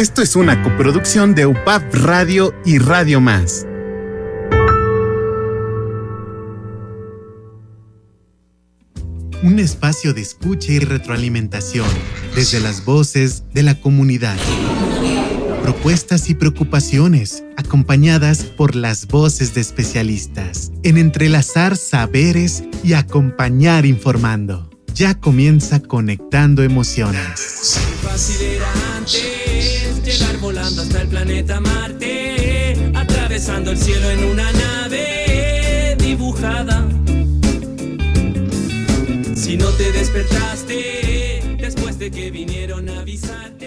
Esto es una coproducción de UPAP Radio y Radio Más. Un espacio de escucha y retroalimentación desde las voces de la comunidad. Propuestas y preocupaciones acompañadas por las voces de especialistas en entrelazar saberes y acompañar informando. Ya comienza conectando emociones. Hasta el planeta Marte, atravesando el cielo en una nave dibujada. Si no te despertaste después de que vinieron a avisarte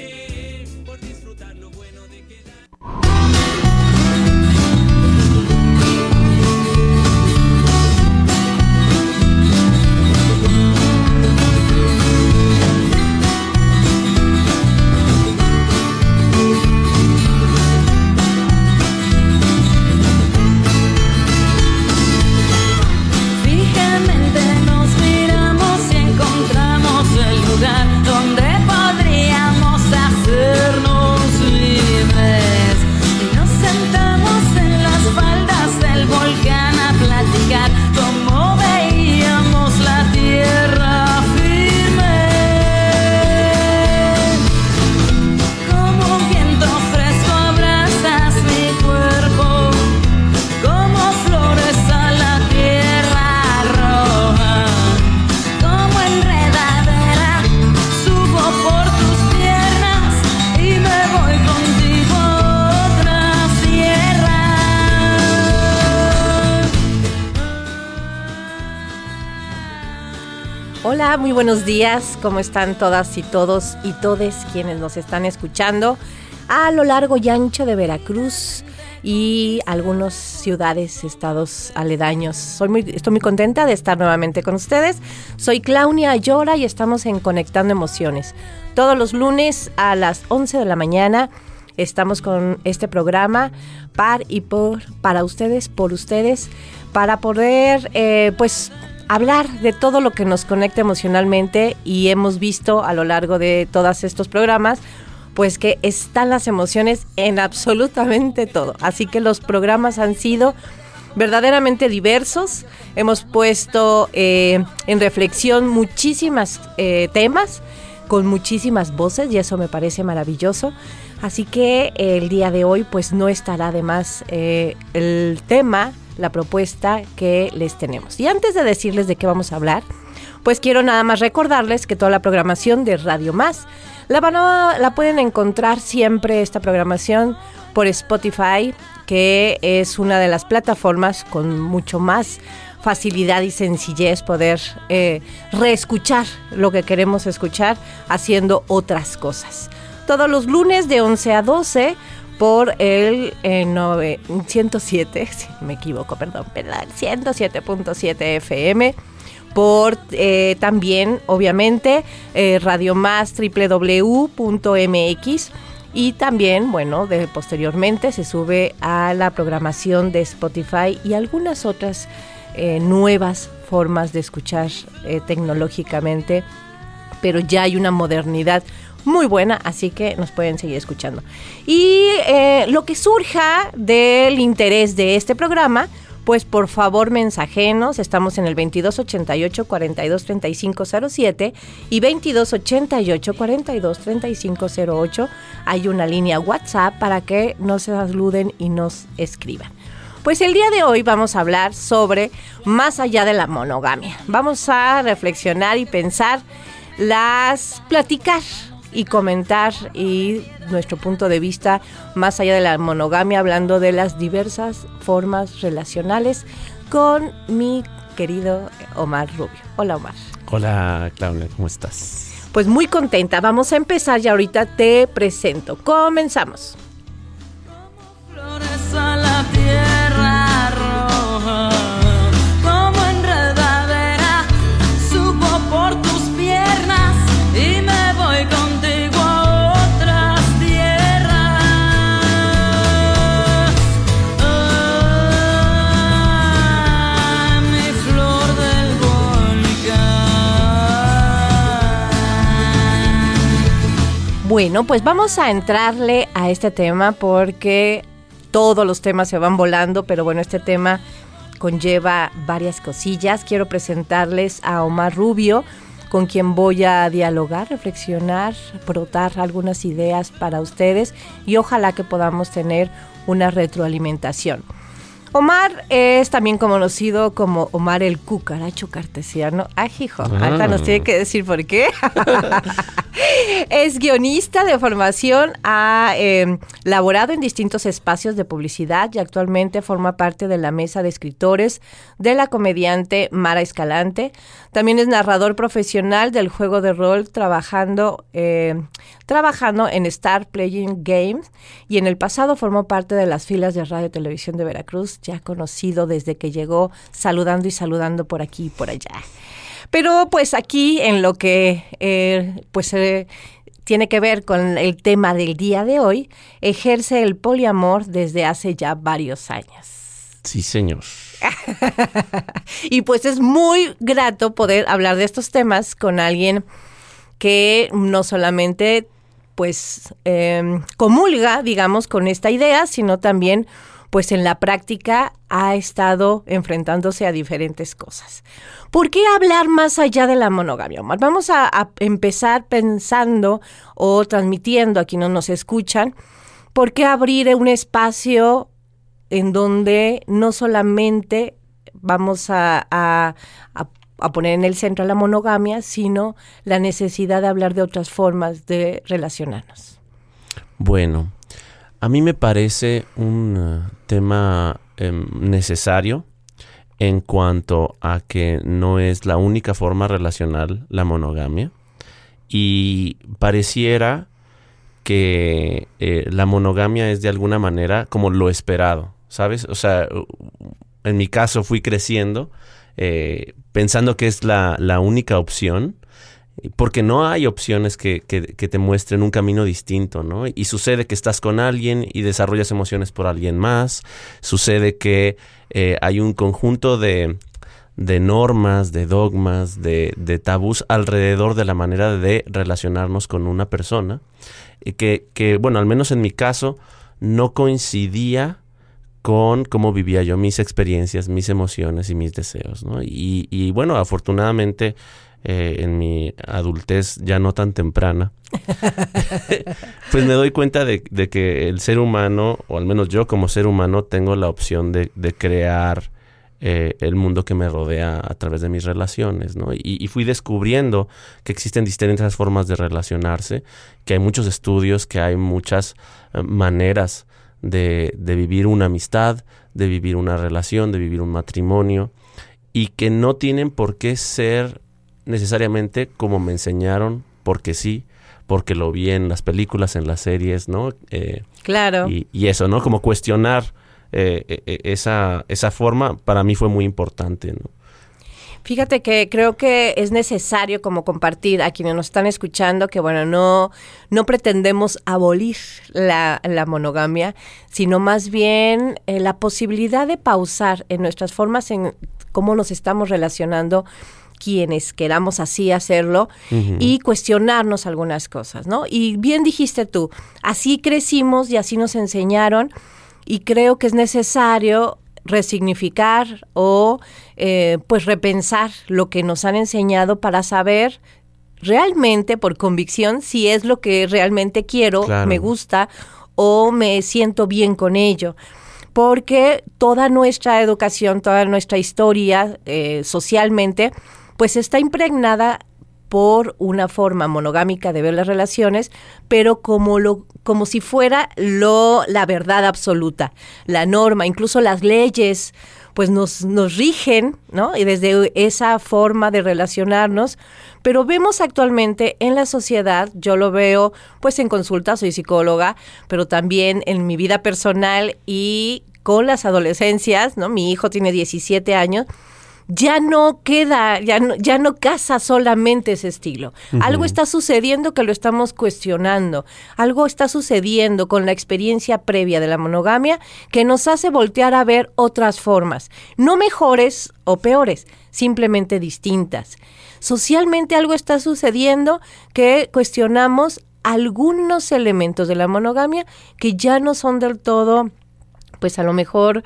muy buenos días. ¿Cómo están todas y todos y todes quienes nos están escuchando a lo largo y ancho de Veracruz y algunas ciudades, estados aledaños? Soy muy, estoy muy contenta de estar nuevamente con ustedes. Soy Claudia Ayora y estamos en Conectando Emociones. Todos los lunes a las 11 de la mañana estamos con este programa par y por para ustedes, por ustedes, para poder eh, pues hablar de todo lo que nos conecta emocionalmente y hemos visto a lo largo de todos estos programas pues que están las emociones en absolutamente todo. Así que los programas han sido verdaderamente diversos. Hemos puesto eh, en reflexión muchísimas eh, temas con muchísimas voces y eso me parece maravilloso. Así que eh, el día de hoy pues no estará de más eh, el tema, la propuesta que les tenemos. Y antes de decirles de qué vamos a hablar, pues quiero nada más recordarles que toda la programación de Radio Más la, van a- la pueden encontrar siempre esta programación por Spotify, que es una de las plataformas con mucho más facilidad y sencillez poder eh, reescuchar lo que queremos escuchar haciendo otras cosas. Todos los lunes de 11 a 12 por el eh, nove- 107, si me equivoco, perdón, perdón, 107.7 FM por eh, también, obviamente, eh, Radio Más www.mx y también, bueno, de, posteriormente se sube a la programación de Spotify y algunas otras eh, nuevas formas de escuchar eh, tecnológicamente, pero ya hay una modernidad muy buena, así que nos pueden seguir escuchando. Y eh, lo que surja del interés de este programa, pues por favor mensajenos, estamos en el 2288 423507 y 2288 423508. Hay una línea WhatsApp para que no se saluden y nos escriban. Pues el día de hoy vamos a hablar sobre más allá de la monogamia. Vamos a reflexionar y pensar las platicar y comentar y nuestro punto de vista más allá de la monogamia hablando de las diversas formas relacionales con mi querido Omar Rubio. Hola Omar. Hola Claudia, ¿cómo estás? Pues muy contenta. Vamos a empezar y ahorita te presento. Comenzamos. Flores a la tierra Bueno, pues vamos a entrarle a este tema porque todos los temas se van volando, pero bueno, este tema conlleva varias cosillas. Quiero presentarles a Omar Rubio, con quien voy a dialogar, reflexionar, brotar algunas ideas para ustedes y ojalá que podamos tener una retroalimentación. Omar es también conocido como Omar el cucaracho cartesiano. Ajijo, Alta nos tiene que decir por qué. es guionista de formación, ha eh, laborado en distintos espacios de publicidad y actualmente forma parte de la mesa de escritores de la comediante Mara Escalante. También es narrador profesional del juego de rol, trabajando, eh, trabajando en Star Playing Games y en el pasado formó parte de las filas de Radio Televisión de Veracruz ya conocido desde que llegó, saludando y saludando por aquí y por allá. Pero pues aquí en lo que eh, pues eh, tiene que ver con el tema del día de hoy, ejerce el poliamor desde hace ya varios años. Sí, señor. y pues es muy grato poder hablar de estos temas con alguien que no solamente pues em, comulga, digamos, con esta idea, sino también pues en la práctica ha estado enfrentándose a diferentes cosas. ¿Por qué hablar más allá de la monogamia? Vamos a, empezar pensando o transmitiendo a quienes nos escuchan, ¿por qué abrir un espacio en donde no solamente vamos a, a, poner en el centro la monogamia, sino la necesidad de hablar de otras formas de relacionarnos? Bueno, a mí me parece un eh, tema em, necesario en cuanto a que no es la única forma relacional la monogamia y pareciera que eh, la monogamia es de alguna manera como lo esperado, ¿sabes? O sea, en mi caso fui creciendo eh, pensando que es la, la única opción porque no hay opciones que, te muestren un camino distinto, ¿no? Y sucede que estás con alguien y desarrollas emociones por alguien más, sucede que eh, hay un conjunto de, normas, de dogmas, de, de, tabús alrededor de la manera de relacionarnos con una persona, que, que, bueno, al menos en mi caso, no coincidía con cómo vivía yo mis experiencias, mis emociones y mis deseos, ¿no? Y, y bueno, afortunadamente eh, en mi adultez ya no tan temprana, pues me doy cuenta de, que el ser humano, o al menos yo como ser humano, tengo la opción de, crear eh, el mundo que me rodea a través de mis relaciones, ¿no? Y, fui descubriendo que existen distintas formas de relacionarse, que hay muchos estudios, que hay muchas eh, maneras de, de vivir una amistad, de vivir una relación, de vivir un matrimonio, y que no tienen por qué ser necesariamente como me enseñaron, porque sí, porque lo vi en las películas, en las series, ¿no? Eh, claro. Y, eso, ¿no? Como cuestionar eh, eh, esa, esa forma para mí fue muy importante, ¿no? Fíjate que creo que es necesario como compartir a quienes nos están escuchando que bueno, no, no pretendemos abolir la, la monogamia, sino más bien la posibilidad de pausar en nuestras formas en cómo nos estamos relacionando quienes queramos así hacerlo y cuestionarnos algunas cosas, ¿no? Y bien dijiste tú, así crecimos y así nos enseñaron y creo que es necesario resignificar o eh, pues repensar lo que nos han enseñado para saber realmente por convicción si es lo que realmente quiero, me gusta o me siento bien con ello. Porque toda nuestra educación, toda nuestra historia eh, socialmente, pues está impregnada por una forma monogámica de ver las relaciones, pero como lo como si fuera lo la verdad absoluta, la norma, incluso las leyes pues nos, nos rigen, ¿no? Y desde esa forma de relacionarnos, pero vemos actualmente en la sociedad, yo lo veo pues en consulta, soy psicóloga, pero también en mi vida personal y con las adolescencias, ¿no? Mi hijo tiene 17 años, ya no queda, ya no, ya no casa solamente ese estilo. Algo está sucediendo que lo estamos cuestionando. Algo está sucediendo con la experiencia previa de la monogamia que nos hace voltear a ver otras formas, no mejores o peores, simplemente distintas. Socialmente algo está sucediendo que cuestionamos algunos elementos de la monogamia que ya no son del todo, pues a lo mejor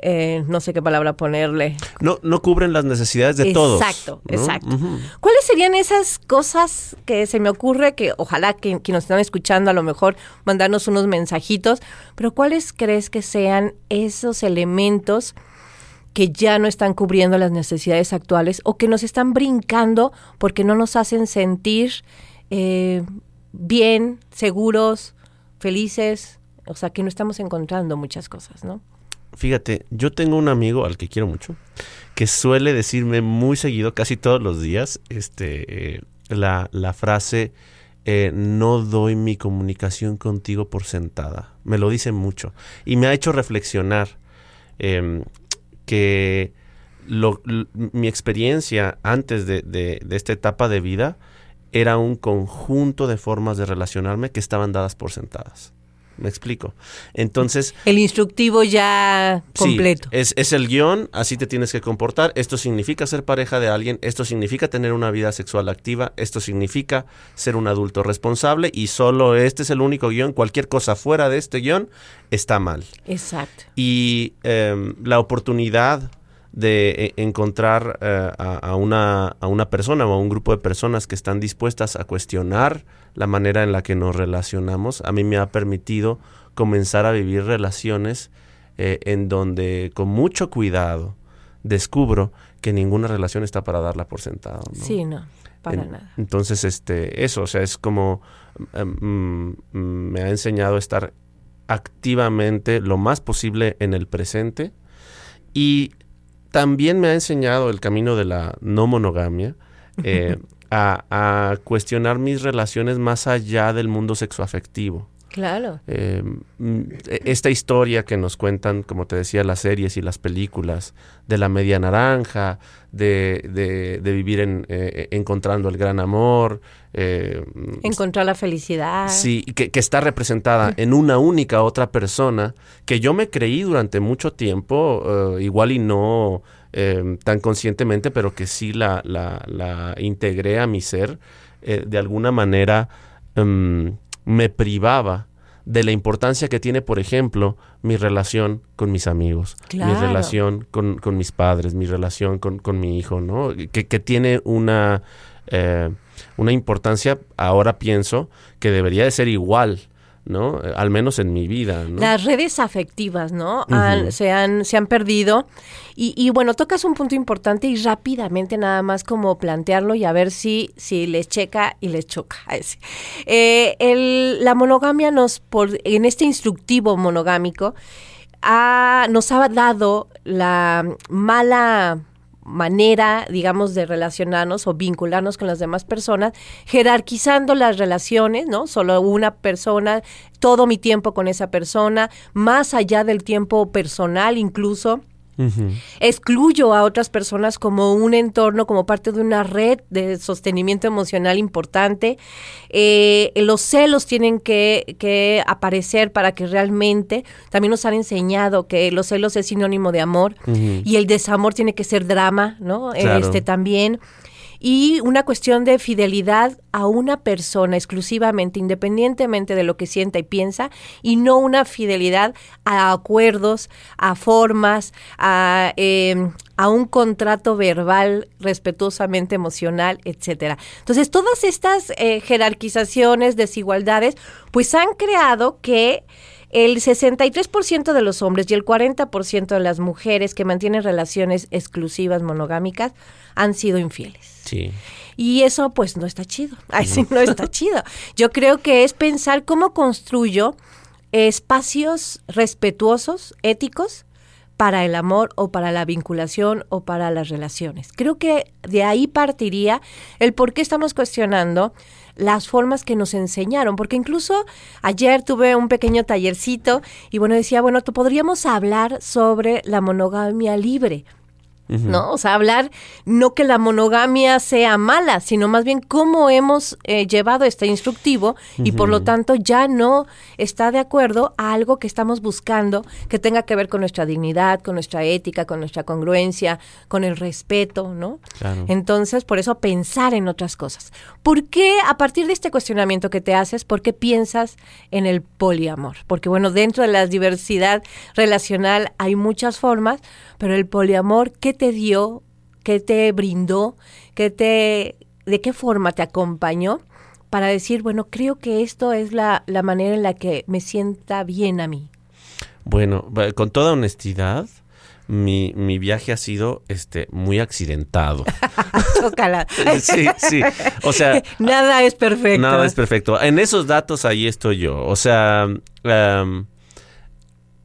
eh, no sé qué palabra ponerle. No, no cubren las necesidades de todos. Exacto, ¿no? exacto. ¿Cuáles serían esas cosas que se me ocurre que ojalá que, que nos están escuchando a lo mejor mandarnos unos mensajitos, pero cuáles crees que sean esos elementos que ya no están cubriendo las necesidades actuales o que nos están brincando porque no nos hacen sentir eh, bien, seguros, felices, o sea que no estamos encontrando muchas cosas, ¿no? Fíjate, yo tengo un amigo al que quiero mucho, que suele decirme muy seguido, casi todos los días, este, eh, la, la frase, eh, no doy mi comunicación contigo por sentada. Me lo dice mucho. Y me ha hecho reflexionar em, que lo- mi experiencia antes de, de- de esta etapa de vida era un conjunto de formas de relacionarme que estaban dadas por sentadas. Me explico. Entonces, El instructivo ya Sí, completo. es, es el guion, así te tienes que comportar. Esto significa ser pareja de alguien, esto significa tener una vida sexual activa, esto significa ser un adulto responsable y solo este es el único guion. Cualquier cosa fuera de este guion está mal. Exacto. Y em, la oportunidad de eh, encontrar eh, a, a una, a una persona o a un grupo de personas que están dispuestas a cuestionar la manera en la que nos relacionamos, a mí me ha permitido comenzar a vivir relaciones eh, en donde con mucho cuidado descubro que ninguna relación está para darla por sentado. ¿no? Sí, no, para En- nada. Entonces, este, eso, o sea, es como em, mm, mm, me ha enseñado a estar activamente lo más posible en el presente y también me ha enseñado el camino de la no monogamia eh, a, a cuestionar mis relaciones más allá del mundo sexoafectivo. Claro. Eh, mm, esta historia que nos cuentan, como te decía, las series y las películas, de la media naranja, de, de- de vivir en, eh, encontrando el gran amor, eh, Encontrar la felicidad. sí, que, que está representada en una única otra persona, que yo me creí durante mucho tiempo, eh, igual y no eh, tan conscientemente, pero que sí la, la- la integré a mi ser, eh, de alguna manera em, me privaba de la importancia que tiene, por ejemplo, mi relación con mis amigos, mi relación con, con mis padres, mi relación con, con mi hijo, ¿no? Que, que tiene una, eh, una importancia, ahora pienso, que debería de ser igual, ¿no? Al menos en mi vida, ¿no? Las redes afectivas, ¿no? Han- se, han, se han perdido. Y, y bueno, tocas un punto importante y rápidamente nada más como plantearlo y a ver si, si les checa y les choca. Eh, el- la monogamia nos, por, en este instructivo monogámico, ha- nos ha dado la mala manera, digamos, de relacionarnos o vincularnos con las demás personas, jerarquizando las relaciones, ¿no? Solo una persona, todo mi tiempo con esa persona, más allá del tiempo personal incluso Excluyo a otras personas como un entorno, como parte de una red de sostenimiento emocional importante. Eh, los celos tienen que, que aparecer para que realmente también nos han enseñado que los celos es sinónimo de amor y el desamor tiene que ser drama, ¿no? Claro. Este también. Y una cuestión de fidelidad a una persona exclusivamente, independientemente de lo que sienta y piensa, y no una fidelidad a acuerdos, a formas, a, eh, a un contrato verbal respetuosamente emocional, etcétera. Entonces, todas estas eh, jerarquizaciones, desigualdades, pues han creado que el 63% de los hombres y el 40% de las mujeres que mantienen relaciones exclusivas monogámicas han sido infieles. Sí. Y eso pues no está chido. Ay, sí, no está chido. Yo creo que es pensar cómo construyo espacios respetuosos, éticos, para el amor o para la vinculación o para las relaciones. Creo que de ahí partiría el por qué estamos cuestionando las formas que nos enseñaron, porque incluso ayer tuve un pequeño tallercito y bueno, decía, bueno, podríamos hablar sobre la monogamia libre. ¿No? O sea, hablar no que la monogamia sea mala, sino más bien cómo hemos eh, llevado este instructivo y por lo tanto ya no está de acuerdo a algo que estamos buscando que tenga que ver con nuestra dignidad, con nuestra ética, con nuestra congruencia, con el respeto, ¿no? Claro. Entonces, por eso pensar en otras cosas. ¿Por qué a partir de este cuestionamiento que te haces, por qué piensas en el poliamor? Porque bueno, dentro de la diversidad relacional hay muchas formas, pero el poliamor, ¿qué te dio? ¿Qué te brindó? ¿Qué te, ¿De qué forma te acompañó? Para decir, bueno, creo que esto es la, la manera en la que me sienta bien a mí. Bueno, con toda honestidad, mi, mi viaje ha sido este muy accidentado. Chócala. sí, sí. O sea, Nada es perfecto. Nada es perfecto. En esos datos ahí estoy yo. O sea,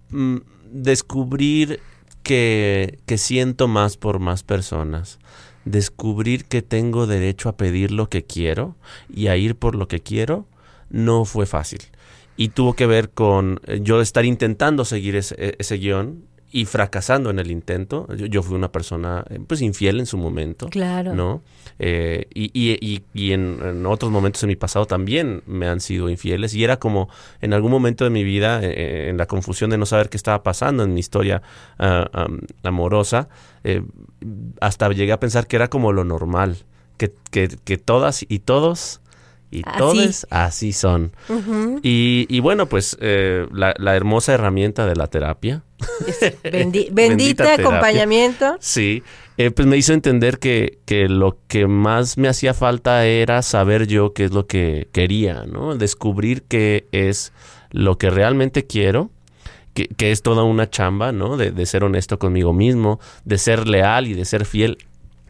mm, descubrir que, que siento más por más personas. Descubrir que tengo derecho a pedir lo que quiero y a ir por lo que quiero no fue fácil. Y tuvo que ver con eh, yo estar intentando seguir ese, e- ese guion y fracasando en el intento. Yo, yo fui una persona eh, pues infiel en su momento. Claro. ¿no? Eh, y y- y- y en, en otros momentos en mi pasado también me han sido infieles. Y era como en algún momento de mi vida, eh, en la confusión de no saber qué estaba pasando en mi historia ah, am, amorosa, eh, hasta llegué a pensar que era como lo normal. Que, que, que todas y todos y todos así son. Y, y bueno, pues eh, la, la hermosa herramienta de la terapia. Bendi- Bendita bendita terapia. acompañamiento. Sí, eh, pues me hizo entender que, que lo que más me hacía falta era saber yo qué es lo que quería, ¿no? Descubrir qué es lo que realmente quiero, que, que es toda una chamba, ¿no? De, de ser honesto conmigo mismo, de ser leal y de ser fiel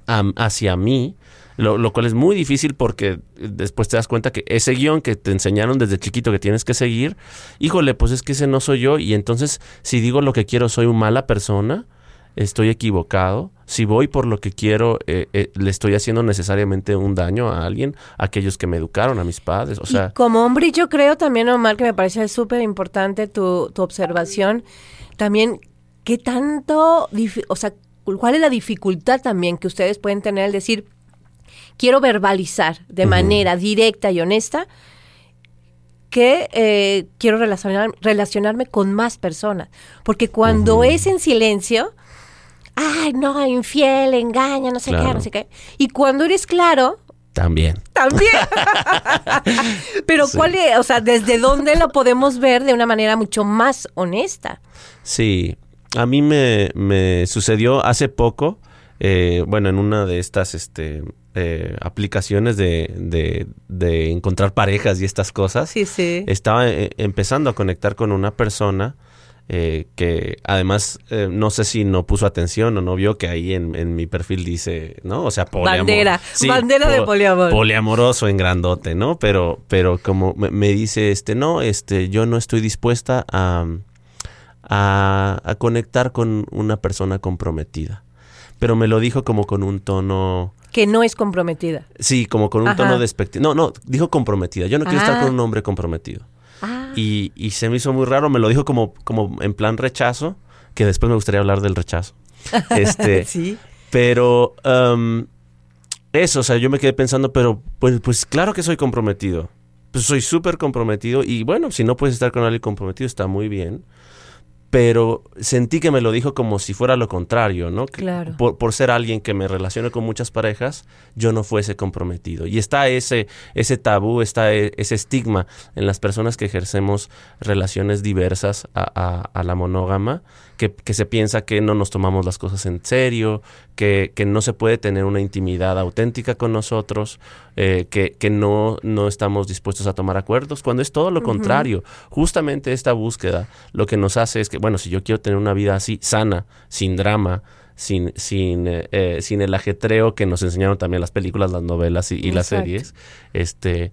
a- hacia mí. Lo, lo cual es muy difícil porque después te das cuenta que ese guion que te enseñaron desde chiquito que tienes que seguir, híjole, pues es que ese no soy yo y entonces si digo lo que quiero soy una mala persona, estoy equivocado. Si voy por lo que quiero, eh, eh, le estoy haciendo necesariamente un daño a alguien, a aquellos que me educaron, a mis padres. O sea, y como hombre, yo creo también, Omar, que me parece súper importante tu, tu observación. También, ¿qué tanto, o sea, cuál es la dificultad también que ustedes pueden tener al decir, quiero verbalizar de manera directa y honesta que eh, quiero relacionar, relacionarme con más personas? Porque cuando es en silencio, ay, no, infiel, engaña, no sé qué, no sé qué. Y cuando eres claro, también. también. Pero cuál es, o sea, desde dónde lo podemos ver de una manera mucho más honesta. Sí, a mí me, me sucedió hace poco, eh, bueno, en una de estas este, eh, aplicaciones de, de, de encontrar parejas y estas cosas. Sí, sí. Estaba eh, empezando a conectar con una persona eh, que además eh, no sé si no puso atención o no vio que ahí en, en mi perfil dice, ¿no? O sea, poliamor. Bandera, bandera de poliamor. Poliamoroso en grandote, ¿no? Pero, pero como me, me dice, este, no, este, yo no estoy dispuesta a, a, a conectar con una persona comprometida. Pero me lo dijo como con un tono... Que no es comprometida. Sí, como con un Ajá. tono despectivo. No, no, dijo comprometida. Yo no quiero estar Ah. con un hombre comprometido. Ah, Y, y se me hizo muy raro, me lo dijo como, como en plan rechazo, que después me gustaría hablar del rechazo. Este, sí. pero um, eso, o sea, yo me quedé pensando, pero pues, pues claro que soy comprometido. Pues soy súper comprometido y bueno, si no puedes estar con alguien comprometido está muy bien. Pero sentí que me lo dijo como si fuera lo contrario, ¿no? Que Claro. Por, por ser alguien que me relacione con muchas parejas, yo no fuese comprometido. Y está ese, ese tabú, está e- ese estigma en las personas que ejercemos relaciones diversas a, a- a la monógama, que, que se piensa que no nos tomamos las cosas en serio, que, que no se puede tener una intimidad auténtica con nosotros, eh, que, que no, no estamos dispuestos a tomar acuerdos, cuando es todo lo contrario. Justamente esta búsqueda lo que nos hace es que, bueno, si yo quiero tener una vida así, sana, sin drama, sin, sin, eh, eh, sin el ajetreo que nos enseñaron también las películas, las novelas y, y las series, este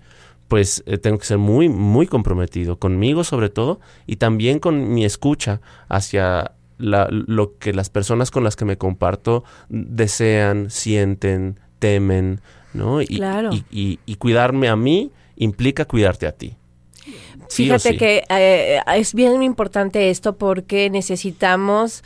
pues eh, tengo que ser muy, muy comprometido conmigo sobre todo y también con mi escucha hacia la- lo que las personas con las que me comparto desean, sienten, temen, ¿no? Y, Claro. y, y- y cuidarme a mí implica cuidarte a ti. Sí Fíjate sí. que eh, es bien importante esto porque necesitamos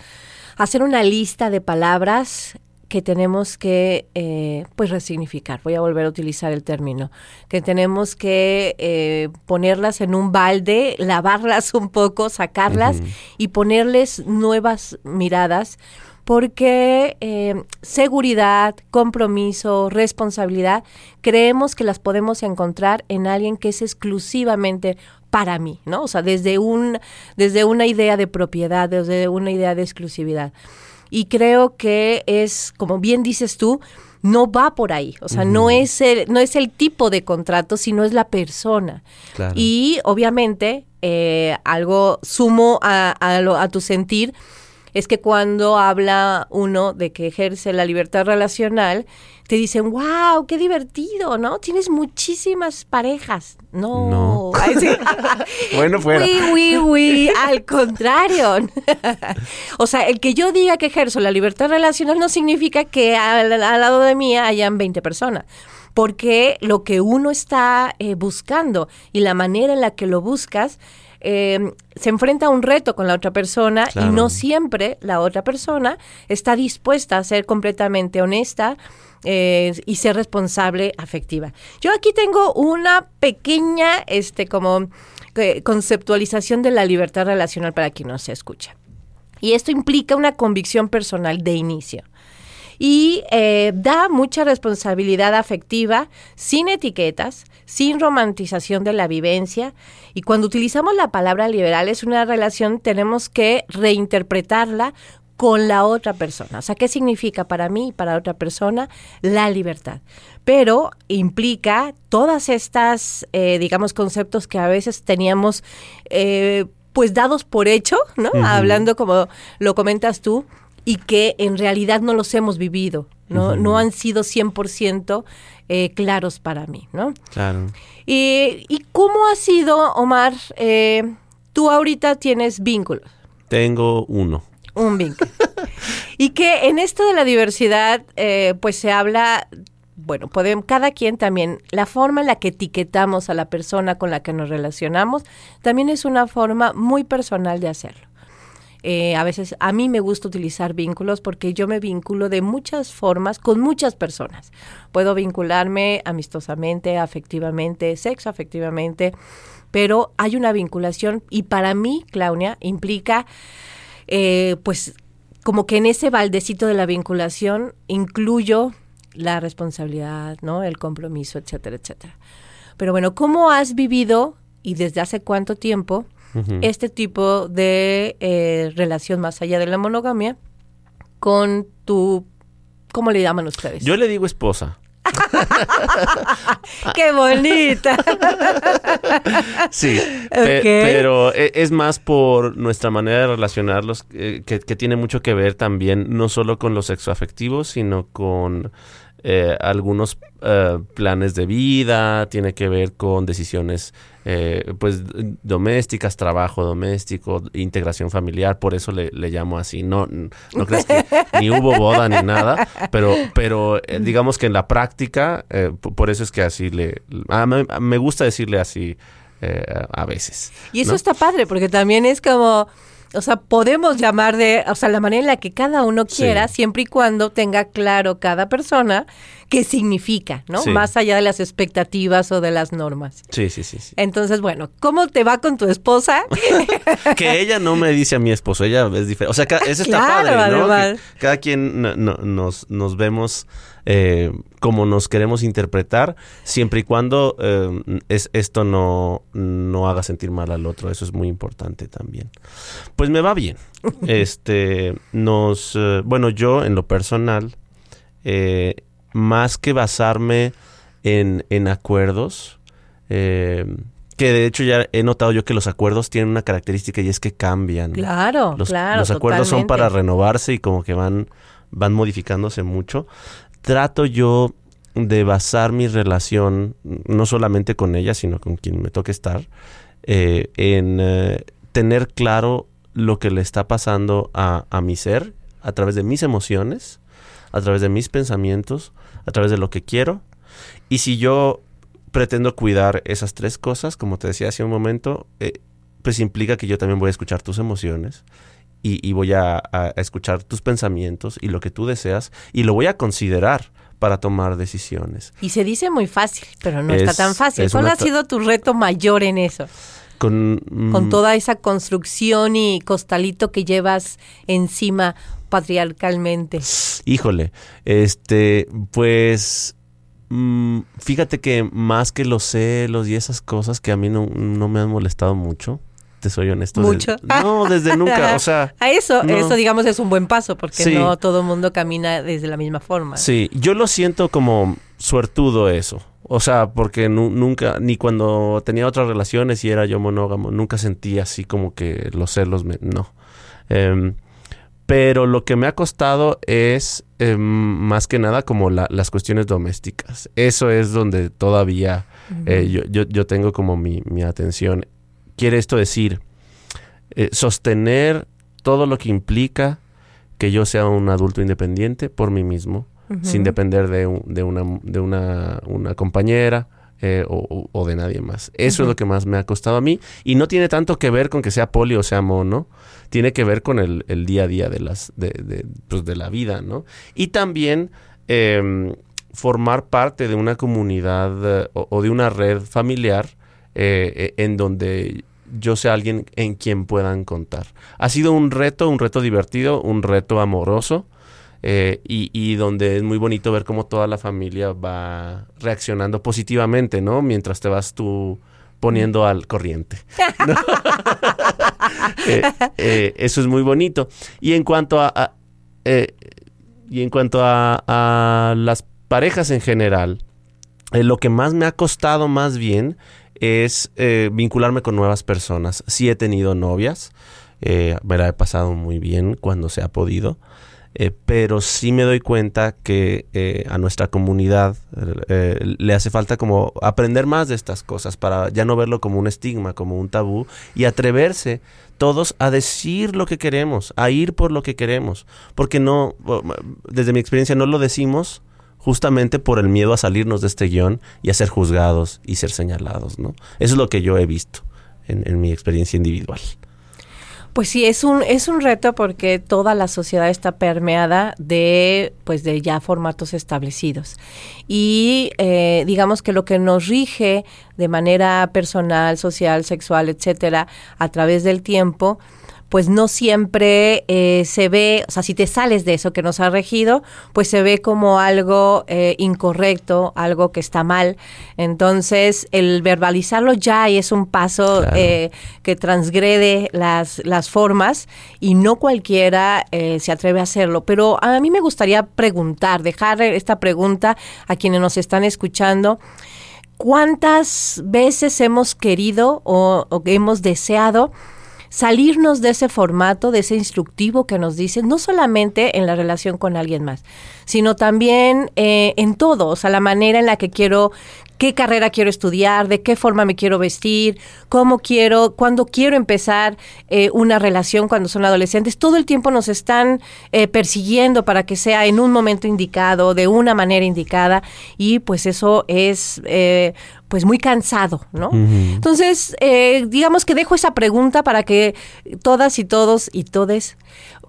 hacer una lista de palabras que tenemos que eh, pues resignificar, voy a volver a utilizar el término, que tenemos que eh, ponerlas en un balde, lavarlas un poco, sacarlas y ponerles nuevas miradas porque eh, seguridad, compromiso, responsabilidad, creemos que las podemos encontrar en alguien que es exclusivamente para mí, ¿no? O sea, desde, un, desde una idea de propiedad, desde una idea de exclusividad. Y creo que es, como bien dices tú, no va por ahí, o sea, no, es el, no es el tipo de contrato, sino es la persona. Y obviamente, eh, algo sumo a, a tu sentir, es que cuando habla uno de que ejerce la libertad relacional, te dicen, wow, qué divertido, ¿no? Tienes muchísimas parejas. No. no. bueno, fuera. Uy, uy, uy, al contrario. o sea, el que yo diga que ejerzo la libertad relacional no significa que al, lado de mí hayan 20 personas porque lo que uno está eh, buscando y la manera en la que lo buscas eh, se enfrenta a un reto con la otra persona y no siempre la otra persona está dispuesta a ser completamente honesta eh, y ser responsable afectiva. Yo aquí tengo una pequeña, este, como eh, conceptualización de la libertad relacional para quien no se escucha. Y esto implica una convicción personal de inicio y eh, da mucha responsabilidad afectiva sin etiquetas, sin romantización de la vivencia. Y cuando utilizamos la palabra liberal es una relación, tenemos que reinterpretarla con la otra persona. O sea, ¿qué significa para mí y para otra persona la libertad? Pero implica todas estas, eh, digamos, conceptos que a veces teníamos, eh, pues, dados por hecho, ¿no? Hablando como lo comentas tú, y que en realidad no los hemos vivido, no, no han sido 100% eh, claros para mí, ¿no? Claro. Y, ¿Y cómo ha sido, Omar? Eh, tú ahorita tienes vínculos. Tengo uno. Un vínculo. y que en esto de la diversidad, eh, pues se habla bueno, podemos, cada quien también, la forma en la que etiquetamos a la persona con la que nos relacionamos, también es una forma muy personal de hacerlo. Eh, a veces a mí me gusta utilizar vínculos porque yo me vinculo de muchas formas con muchas personas. Puedo vincularme amistosamente, afectivamente, sexo afectivamente, pero hay una vinculación y para mí, Claudia, implica eh, pues como que en ese baldecito de la vinculación incluyo la responsabilidad, ¿no? El compromiso, etcétera, etcétera. Pero bueno, ¿cómo has vivido y desde hace cuánto tiempo este tipo de eh, relación más allá de la monogamia con tu, ¿cómo le llaman ustedes? Yo le digo esposa. ¡Qué bonita! sí, pero e, es más por nuestra manera de relacionarlos, eh, que, tiene mucho que ver también no solo con los sexoafectivos, sino con eh, algunos planes de vida, tiene que ver con decisiones eh, pues domésticas, trabajo doméstico, integración familiar, por eso le, llamo así. No, no crees que ni hubo boda ni nada, pero, pero eh, digamos que en la práctica, eh, por eso es que así le... me, gusta decirle así a veces. Y eso está padre, porque también es como o sea, podemos llamar de, o sea, la manera en la que cada uno quiera, siempre y cuando tenga claro cada persona qué significa, ¿no? Más allá de las expectativas o de las normas. Sí, sí, sí. Entonces, bueno, ¿cómo te va con tu esposa? que ella no me dice a mi esposo, ella es diferente. O sea, eso está padre, ¿no? cada quien nos, nos vemos eh, como nos queremos interpretar, siempre y cuando eh, es, esto no, no haga sentir mal al otro. Eso es muy importante también. Pues me va bien. este, nos, eh, bueno, yo en lo personal, más que basarme en, en acuerdos, que de hecho ya he notado yo que los acuerdos tienen una característica y es que cambian. Claro, los, claro. Los acuerdos son para renovarse y como que van, van modificándose mucho trato yo de basar mi relación, no solamente con ella, sino con quien me toque estar, eh, en eh, tener claro lo que le está pasando a, a, mi ser a través de mis emociones, a través de mis pensamientos, a través de lo que quiero. Y si yo pretendo cuidar esas tres cosas, como te decía hace un momento, eh, pues implica que yo también voy a escuchar tus emociones y, y voy a, a escuchar tus pensamientos y lo que tú deseas y lo voy a considerar para tomar decisiones. Y se dice muy fácil, pero no está Es- tan fácil. es ¿Cuál ha sido tu reto mayor en eso? Con, Con mm, toda esa construcción y costalito que llevas encima patriarcalmente. Híjole, este, pues, mm, fíjate que más que los celos y esas cosas que a mí no, no me han molestado mucho, te soy honesto. Mucho. no, desde nunca, o sea, A eso, no. eso digamos es un buen paso, porque Sí. no todo el mundo camina desde la misma forma. sí, yo lo siento como suertudo eso. O sea, porque nu- nunca, ni cuando tenía otras relaciones y era yo monógamo, nunca sentí así como que los celos me... No. Em, pero lo que me ha costado es em, más que nada como la- las cuestiones domésticas. Eso es donde todavía eh, yo, yo- yo tengo como mi, mi atención. Quiere esto decir, eh, sostener todo lo que implica que yo sea un adulto independiente por mí mismo, sin depender de, un- de, una, de una, una compañera eh, o, de nadie más. Eso es lo que más me ha costado a mí y no tiene tanto que ver con que sea poli o sea mono, tiene que ver con el, el día a día de, las, de, de, pues, de la vida, ¿no? Y también em, formar parte de una comunidad eh, o, o de una red familiar eh, en donde yo sea alguien en quien puedan contar. Ha sido un reto, un reto divertido, un reto amoroso. eh, y, y donde es muy bonito ver cómo toda la familia va reaccionando positivamente, ¿no? Mientras te vas tú poniendo al corriente. Eh, eso es muy bonito. Y en cuanto a, y en cuanto a, las parejas en general, lo que más me ha costado más bien es eh, vincularme con nuevas personas. Sí he tenido novias, eh, me la he pasado muy bien cuando se ha podido, eh, pero sí me doy cuenta que a nuestra comunidad le hace falta como aprender más de estas cosas para ya no verlo como un estigma, como un tabú y atreverse todos a decir lo que queremos, a ir por lo que queremos, porque no, desde mi experiencia no lo decimos justamente por el miedo a salirnos de este guion y a ser juzgados y ser señalados, ¿no? Eso es lo que yo he visto en, en mi experiencia individual. Pues sí, es un, es un reto porque toda la sociedad está permeada de, pues de ya formatos establecidos. Y eh, digamos que lo que nos rige de manera personal, social, sexual, etcétera, a través del tiempo, pues no siempre eh, se ve, o sea, si te sales de eso que nos ha regido, pues se ve como algo eh, incorrecto, algo que está mal. Entonces, el verbalizarlo ya es un paso Claro. eh, que transgrede las, las formas y no cualquiera eh, se atreve a hacerlo. Pero a mí me gustaría preguntar, dejar esta pregunta a quienes nos están escuchando. ¿Cuántas veces hemos querido o, o que hemos deseado salirnos de ese formato, de ese instructivo que nos dice, no solamente en la relación con alguien más, sino también eh, en todo, o sea, la manera en la que quiero, qué carrera quiero estudiar, de qué forma me quiero vestir, cómo quiero, cuándo quiero empezar eh, una relación cuando son adolescentes. Todo el tiempo nos están eh, persiguiendo para que sea en un momento indicado, de una manera indicada, y pues eso es eh, pues muy cansado, ¿no? Entonces, eh, digamos que dejo esa pregunta para que todas y todos y todes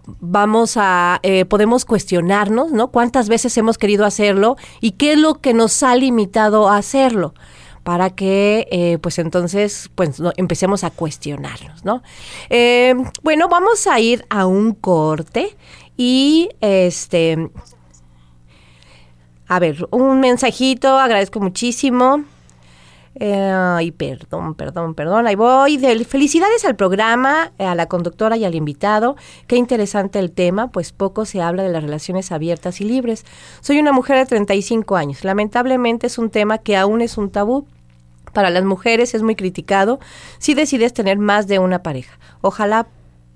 vamos a, eh, podemos cuestionarnos, ¿no? ¿Cuántas veces hemos querido hacerlo y qué es lo que nos ha limitado a hacerlo? para que eh, pues entonces pues empecemos a cuestionarnos, ¿no? Eh, bueno, vamos a ir a un corte y este a ver, un mensajito, agradezco muchísimo. Eh, Ay, perdón, perdón, perdón. Ahí voy. Felicidades al programa, a la conductora y al invitado. Qué interesante el tema, pues poco se habla de las relaciones abiertas y libres. Soy una mujer de 35 años. Lamentablemente es un tema que aún es un tabú. Para las mujeres es muy criticado si decides tener más de una pareja. Ojalá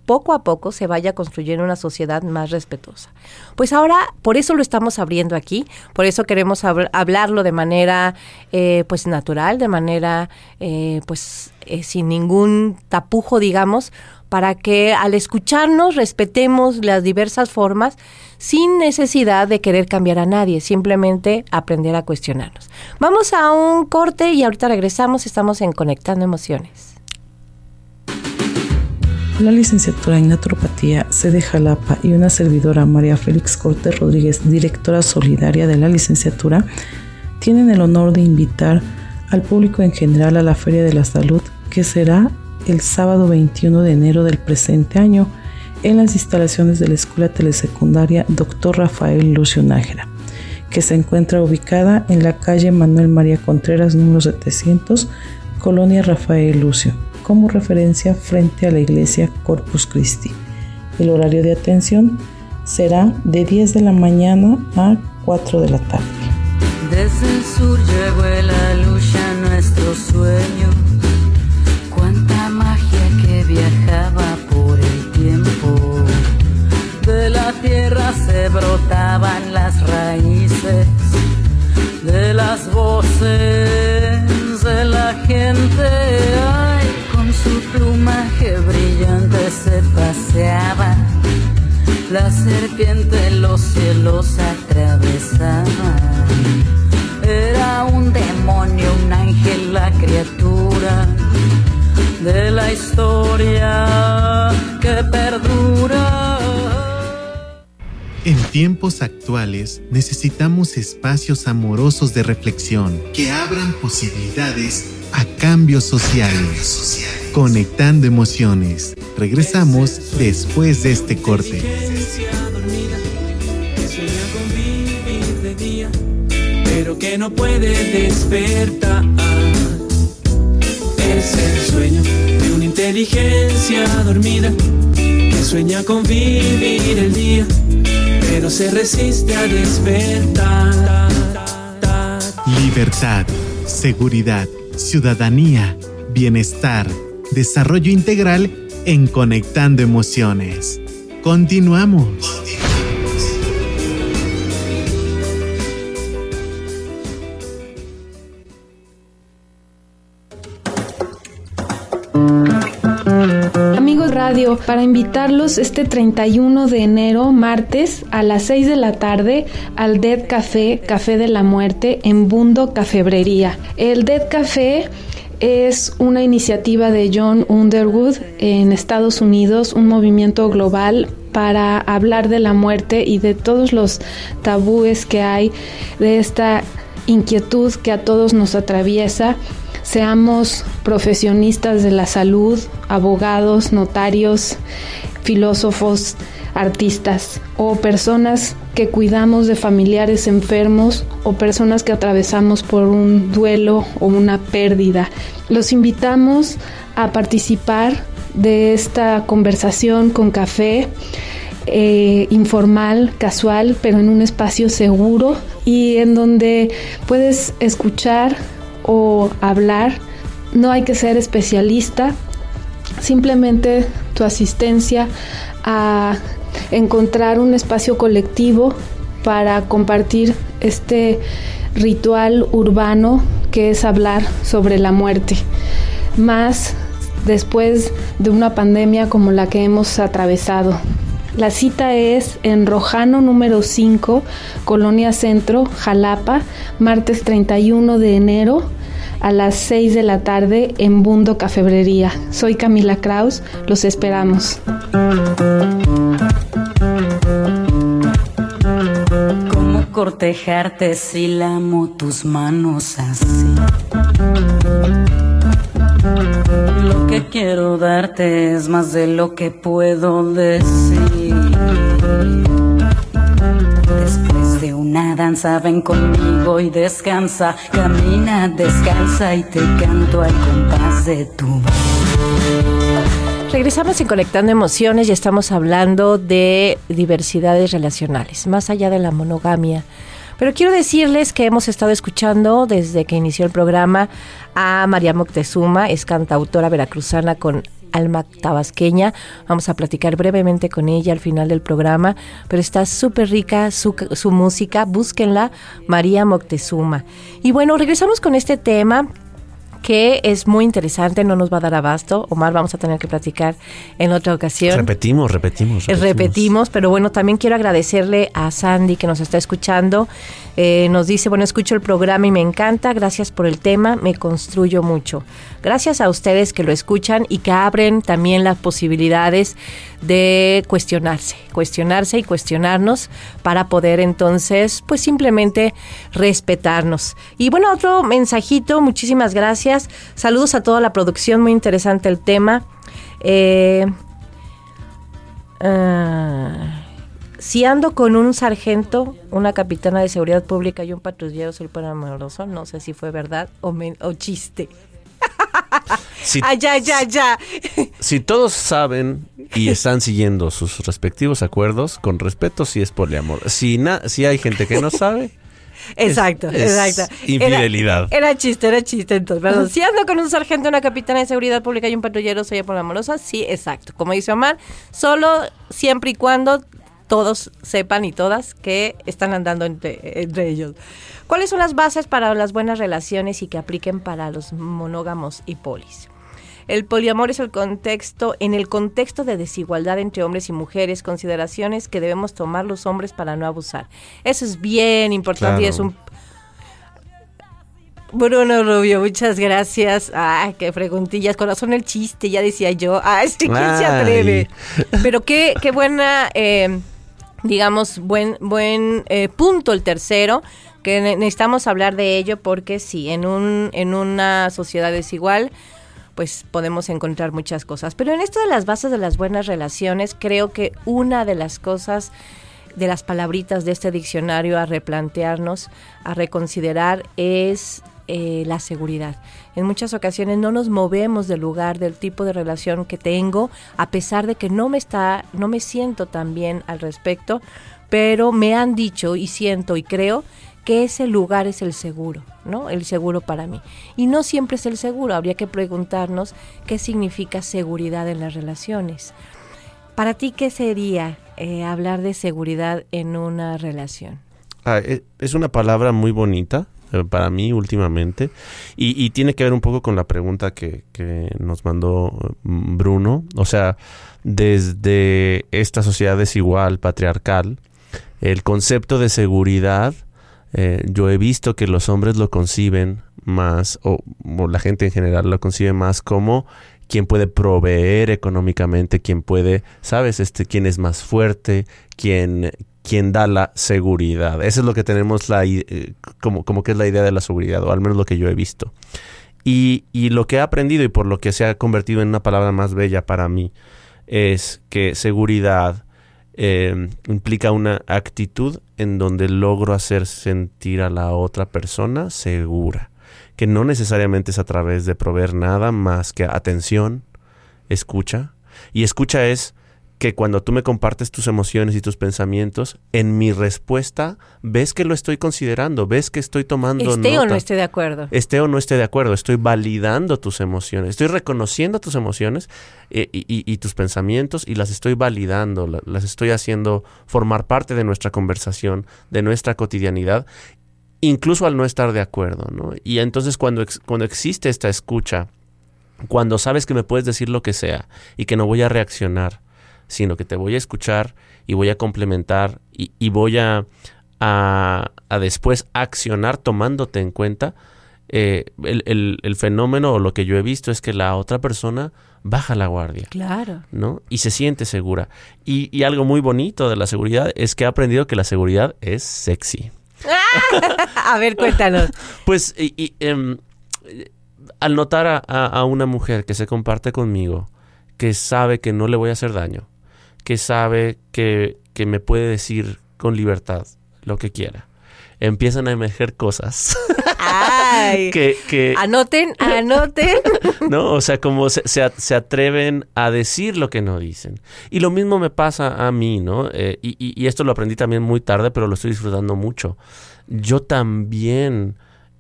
poco a poco se vaya construyendo una sociedad más respetuosa. Pues ahora, por eso lo estamos abriendo aquí, por eso queremos habl- hablarlo de manera eh, pues natural, de manera eh, pues eh, sin ningún tapujo, digamos, para que al escucharnos respetemos las diversas formas sin necesidad de querer cambiar a nadie, simplemente aprender a cuestionarnos. Vamos a un corte y ahorita regresamos, estamos en Conectando Emociones. La licenciatura en naturopatía sede Jalapa y una servidora María Félix Cortés Rodríguez, directora solidaria de la licenciatura, tienen el honor de invitar al público en general a la Feria de la Salud que será el sábado 21 de enero del presente año en las instalaciones de la Escuela Telesecundaria Dr. Rafael Lucio Nájera, que se encuentra ubicada en la calle Manuel María Contreras número 700, Colonia Rafael Lucio como referencia frente a la iglesia Corpus Christi. El horario de atención será de 10 de la mañana a 4 de la tarde. Desde el sur llegó la luz a nuestro sueño. Cuánta magia que viajaba por el tiempo. De la tierra se brotaban las raíces de las voces de la gente su plumaje brillante se paseaba. La serpiente los cielos atravesaba. Era un demonio, un ángel, la criatura de la historia que perdura. En tiempos actuales necesitamos espacios amorosos de reflexión que abran posibilidades a cambios sociales. Conectando emociones. Regresamos después de este corte. Pero que no puede despertar. Es el sueño de una inteligencia dormida que sueña con vivir el día, pero se resiste a despertar. Libertad, seguridad, ciudadanía, bienestar Desarrollo Integral en Conectando Emociones. Continuamos. Radio, para invitarlos este 31 de enero, martes, a las 6 de la tarde, al Dead Café, Café de la Muerte, en Bundo Cafebrería. El Dead Café es una iniciativa de John Underwood en Estados Unidos, un movimiento global para hablar de la muerte y de todos los tabúes que hay, de esta inquietud que a todos nos atraviesa. Seamos profesionistas de la salud, abogados, notarios, filósofos, artistas o personas que cuidamos de familiares enfermos o personas que atravesamos por un duelo o una pérdida. Los invitamos a participar de esta conversación con café. Eh, informal, casual, pero en un espacio seguro y en donde puedes escuchar o hablar. No hay que ser especialista, simplemente tu asistencia a encontrar un espacio colectivo para compartir este ritual urbano que es hablar sobre la muerte, más después de una pandemia como la que hemos atravesado. La cita es en Rojano número 5, Colonia Centro, Jalapa, martes 31 de enero a las 6 de la tarde en Bundo Cafebrería. Soy Camila Kraus, los esperamos. ¿Cómo cortejarte si lamo tus manos así? Lo que quiero darte es más de lo que puedo decir. Después de una danza ven conmigo y descansa, camina descansa y te canto al compás de tu voz. Regresamos en Conectando Emociones y estamos hablando de diversidades relacionales, más allá de la monogamia. Pero quiero decirles que hemos estado escuchando desde que inició el programa a María Moctezuma, es cantautora veracruzana con alma tabasqueña. Vamos a platicar brevemente con ella al final del programa, pero está súper rica su, su música, búsquenla, María Moctezuma. Y bueno, regresamos con este tema que es muy interesante, no nos va a dar abasto. Omar, vamos a tener que platicar en otra ocasión. Repetimos, repetimos. Repetimos, repetimos pero bueno, también quiero agradecerle a Sandy que nos está escuchando. Eh, nos dice, bueno, escucho el programa y me encanta, gracias por el tema, me construyo mucho. Gracias a ustedes que lo escuchan y que abren también las posibilidades de cuestionarse, cuestionarse y cuestionarnos para poder entonces, pues simplemente respetarnos. Y bueno, otro mensajito, muchísimas gracias. Saludos a toda la producción, muy interesante el tema. Eh, ah, si ando con un sargento, una capitana de seguridad pública y un patrullero, soy amoroso, no sé si fue verdad o, o chiste. Si, ya, ya, ya. Si todos saben y están siguiendo sus respectivos acuerdos, con respeto si es poliamor. Si, na, si hay gente que no sabe... Exacto, exacto. Infidelidad. Era, chiste, era chiste entonces. Perdón. Si ando con un sargento, una capitana de seguridad pública y un patrullero, soy poliamorosa. Sí, exacto. Como dice Omar, solo siempre y cuando todos sepan y todas que están andando entre, entre ellos. ¿Cuáles son las bases para las buenas relaciones y que apliquen para los monógamos y polis? El poliamor es el contexto, en el contexto de desigualdad entre hombres y mujeres, consideraciones que debemos tomar los hombres para no abusar. Eso es bien importante y es un Bruno Rubio, muchas gracias. Ay, qué preguntillas. Corazón el chiste, ya decía yo. Ay, ¿quién se atreve? Pero qué, qué buena eh, digamos, buen, buen eh, punto el tercero, que necesitamos hablar de ello porque sí, en, un, en una sociedad desigual, pues podemos encontrar muchas cosas. Pero en esto de las bases de las buenas relaciones, creo que una de las cosas de las palabritas de este diccionario a replantearnos, a reconsiderar, es eh, la seguridad. En muchas ocasiones no nos movemos del lugar, del tipo de relación que tengo, a pesar de que no me está, no me siento tan bien al respecto, pero me han dicho y siento y creo que ese lugar es el seguro, ¿no? El seguro para mí. Y no siempre es el seguro, habría que preguntarnos qué significa seguridad en las relaciones. Para ti, ¿qué sería eh, hablar de seguridad en una relación? Ah, e, es una palabra muy bonita, eh, para mí últimamente. Y, tiene que ver un poco con la pregunta que, nos mandó mm, Bruno. O sea, desde esta sociedad desigual, patriarcal, el concepto de seguridad, eh, yo he visto que los hombres lo conciben más, o, la gente en general lo concibe más como quien puede proveer económicamente, quien puede, sabes, este, quién es más fuerte, quien, quien da la seguridad. Eso es lo que tenemos la, eh, como, como que es la idea de la seguridad, o al menos lo que yo he visto. Y, y, lo que he aprendido y por lo que se ha convertido en una palabra más bella para mí es que seguridad eh, implica una actitud en donde logro hacer sentir a la otra persona segura, que no necesariamente es a través de proveer nada más que atención, escucha. Y escucha es que cuando tú me compartes tus emociones y tus pensamientos, en mi respuesta ves que lo estoy considerando, ves que estoy tomando esté o no esté de acuerdo. Esté o no esté de acuerdo, estoy validando tus emociones, estoy reconociendo tus emociones eh, y, tus pensamientos y las estoy validando, las estoy haciendo formar parte de nuestra conversación, de nuestra cotidianidad, incluso al no estar de acuerdo, ¿no? Y entonces cuando, cuando existe esta escucha, cuando sabes que me puedes decir lo que sea y que no voy a reaccionar, sino que te voy a escuchar y voy a complementar y, voy a, a, después accionar tomándote en cuenta. Eh, el, fenómeno o lo que yo he visto es que la otra persona baja la guardia. Claro. ¿No? Y se siente segura. Y, algo muy bonito de la seguridad es que he aprendido que la seguridad es sexy. a ver, cuéntanos. pues, em, al notar a, a, una mujer que se comparte conmigo, que sabe que no le voy a hacer daño, que sabe que, me puede decir con libertad lo que quiera. Empiezan a emerger cosas. Ay, que, anoten, anoten. no, o sea, como se, se, atreven a decir lo que no dicen. Y lo mismo me pasa a mí, ¿no? Eh, y, y, esto lo aprendí también muy tarde, pero lo estoy disfrutando mucho. Yo también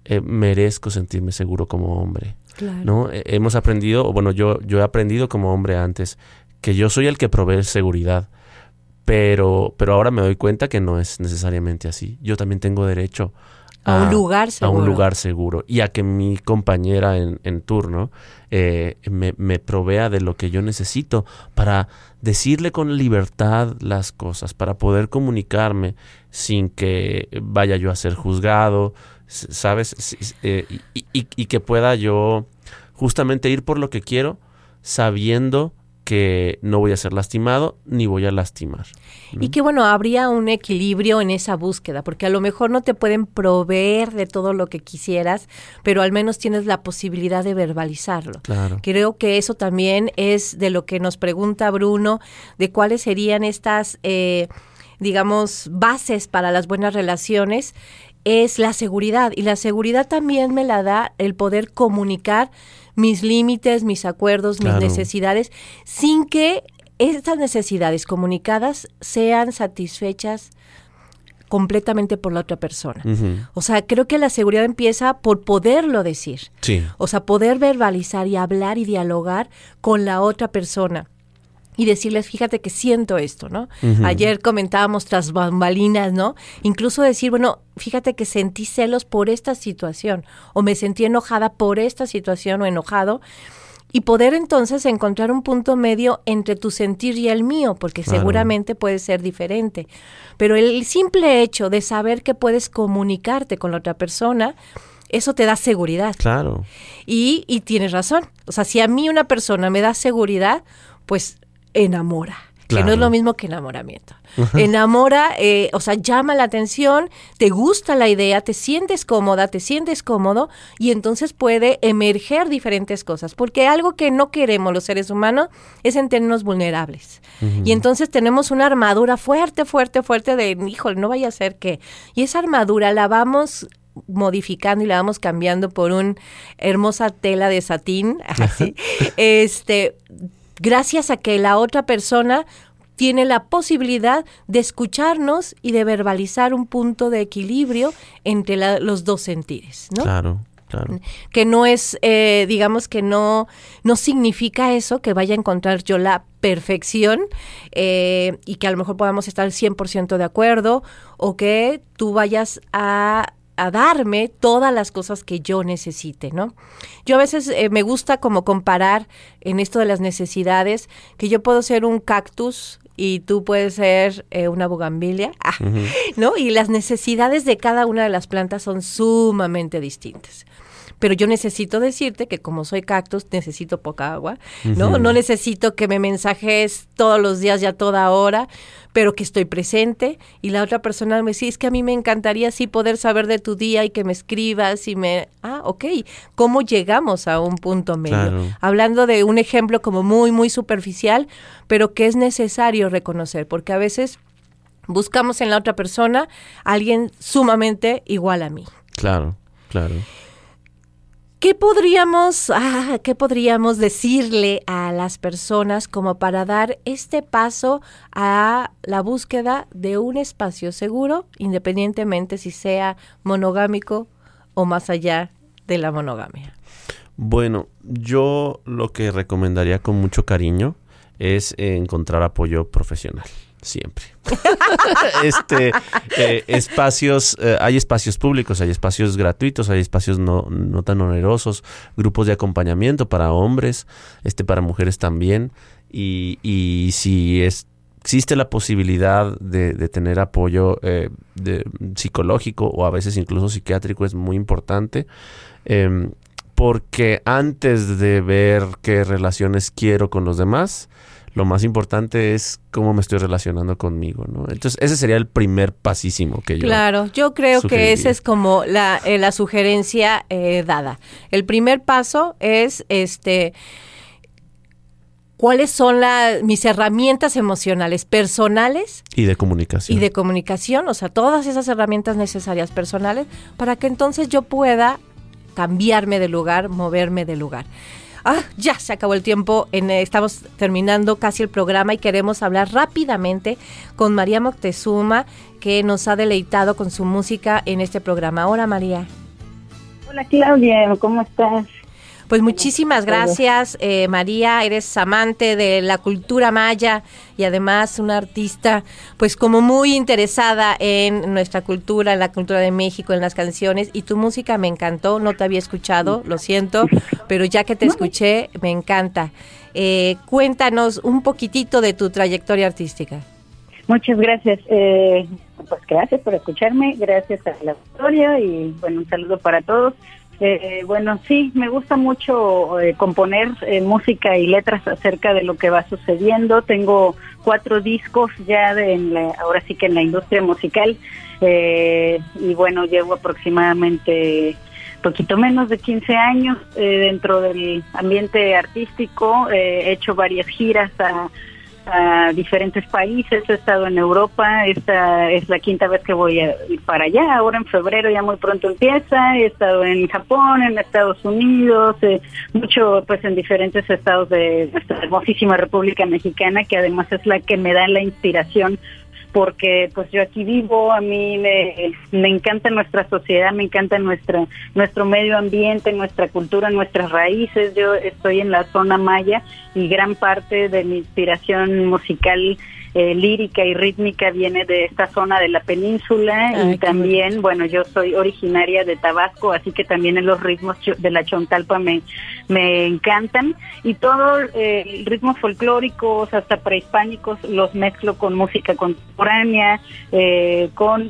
eh, merezco sentirme seguro como hombre. Claro. ¿no? Eh, hemos aprendido, bueno, yo, yo he aprendido como hombre antes que yo soy el que provee seguridad. Pero, pero ahora me doy cuenta que no es necesariamente así. Yo también tengo derecho a, un lugar seguro. A un lugar seguro. Y a que mi compañera en, en turno eh, me, me, provea de lo que yo necesito para decirle con libertad las cosas, para poder comunicarme sin que vaya yo a ser juzgado, ¿sabes? Eh, y, y que pueda yo justamente ir por lo que quiero, sabiendo que no voy a ser lastimado ni voy a lastimar. Y que bueno, habría un equilibrio en esa búsqueda, porque a lo mejor no te pueden proveer de todo lo que quisieras, pero al menos tienes la posibilidad de verbalizarlo. Claro. Creo que eso también es de lo que nos pregunta Bruno, de cuáles serían estas, eh, digamos, bases para las buenas relaciones es la seguridad y la seguridad también me la da el poder comunicar mis límites, mis acuerdos, mis necesidades, sin que estas necesidades comunicadas sean satisfechas completamente por la otra persona. O sea, creo que la seguridad empieza por poderlo decir. Sí. O sea, poder verbalizar y hablar y dialogar con la otra persona y decirles, fíjate que siento esto, ¿no? Ayer comentábamos tras bambalinas, ¿no? Incluso decir, bueno, fíjate que sentí celos por esta situación o me sentí enojada por esta situación o enojado y poder entonces encontrar un punto medio entre tu sentir y el mío, porque seguramente puede ser diferente. Pero el simple hecho de saber que puedes comunicarte con la otra persona, eso te da seguridad. Claro. Y, y tienes razón. O sea, si a mí una persona me da seguridad, pues enamora. Que no es lo mismo que enamoramiento. Enamora, eh, o sea, llama la atención, te gusta la idea, te sientes cómoda, te sientes cómodo y entonces puede emerger diferentes cosas. Porque algo que no queremos los seres humanos es sentirnos vulnerables. Y entonces tenemos una armadura fuerte, fuerte, fuerte de, híjole, no vaya a ser que. Y esa armadura la vamos modificando y la vamos cambiando por una hermosa tela de satín, así, este, gracias a que la otra persona tiene la posibilidad de escucharnos y de verbalizar un punto de equilibrio entre los dos sentires, ¿no? Claro. Claro. Que no es, eh, digamos que no, no significa eso, que vaya a encontrar yo la perfección eh, y que a lo mejor podamos estar 100% de acuerdo o que tú vayas a a darme todas las cosas que yo necesite, ¿no? Yo a veces eh, me gusta como comparar en esto de las necesidades que yo puedo ser un cactus y tú puedes ser eh, una bugambilia, ah, ¿no? Y las necesidades de cada una de las plantas son sumamente distintas pero yo necesito decirte que como soy cactus, necesito poca agua, ¿no? No necesito que me mensajes todos los días ya toda hora, pero que estoy presente y la otra persona me dice, es que a mí me encantaría así poder saber de tu día y que me escribas y me, ah, ok, ¿cómo llegamos a un punto medio? Hablando de un ejemplo como muy, muy superficial, pero que es necesario reconocer, porque a veces buscamos en la otra persona a alguien sumamente igual a mí. Claro, claro. ¿Qué podríamos, ah, ¿Qué podríamos decirle a las personas como para dar este paso a la búsqueda de un espacio seguro, independientemente si sea monogámico o más allá de la monogamia? Bueno, yo lo que recomendaría con mucho cariño es encontrar apoyo profesional siempre. este eh, espacios, eh, hay espacios públicos, hay espacios gratuitos, hay espacios no, no, tan onerosos, grupos de acompañamiento para hombres, este para mujeres también. Y, y si es, existe la posibilidad de, de tener apoyo eh, de, psicológico o a veces incluso psiquiátrico, es muy importante. Em, porque antes de ver qué relaciones quiero con los demás, lo más importante es cómo me estoy relacionando conmigo, ¿no? Entonces, ese sería el primer pasísimo que yo. Claro, yo creo que esa es como la, eh, la sugerencia eh, dada. El primer paso es este cuáles son mis herramientas emocionales personales y de comunicación. Y de comunicación, o sea, todas esas herramientas necesarias personales para que entonces yo pueda cambiarme de lugar, moverme de lugar. Ah, ya se acabó el tiempo. En, eh, estamos terminando casi el programa y queremos hablar rápidamente con María Moctezuma, que nos ha deleitado con su música en este programa. Hola, María. Hola, Claudia, ¿cómo estás? Pues muchísimas gracias, eh, María. Eres amante de la cultura maya y además una artista, pues como muy interesada en nuestra cultura, en la cultura de México, en las canciones. Y tu música me encantó. No te había escuchado, lo siento, pero ya que te escuché, me encanta. Eh, cuéntanos un poquitito de tu trayectoria artística. Muchas gracias. Eh, pues gracias por escucharme, gracias a la historia y bueno, un saludo para todos. Eh, bueno, sí, me gusta mucho eh, componer eh, música y letras acerca de lo que va sucediendo. Tengo cuatro discos ya de en la, ahora sí que en la industria musical y bueno, llevo aproximadamente poquito menos de 15 años dentro del ambiente artístico. he hecho varias giras a a diferentes países, he estado en Europa, esta es la quinta vez que voy a ir para allá, ahora en febrero ya muy pronto empieza, he estado en Japón, en Estados Unidos, eh, mucho pues en diferentes estados de nuestra hermosísima República Mexicana, que además es la que me da la inspiración porque pues yo aquí vivo, a mí me, me encanta nuestra sociedad, me encanta nuestra, nuestro medio ambiente, nuestra cultura, nuestras raíces. Yo estoy en la zona maya y gran parte de mi inspiración musical eh, lírica y rítmica viene de esta zona de la península y también, bueno, yo soy originaria de Tabasco, así que también en los ritmos de la chontalpa me, me encantan. Y todos eh, ritmos folclóricos hasta prehispánicos los mezclo con música contemporánea, eh, con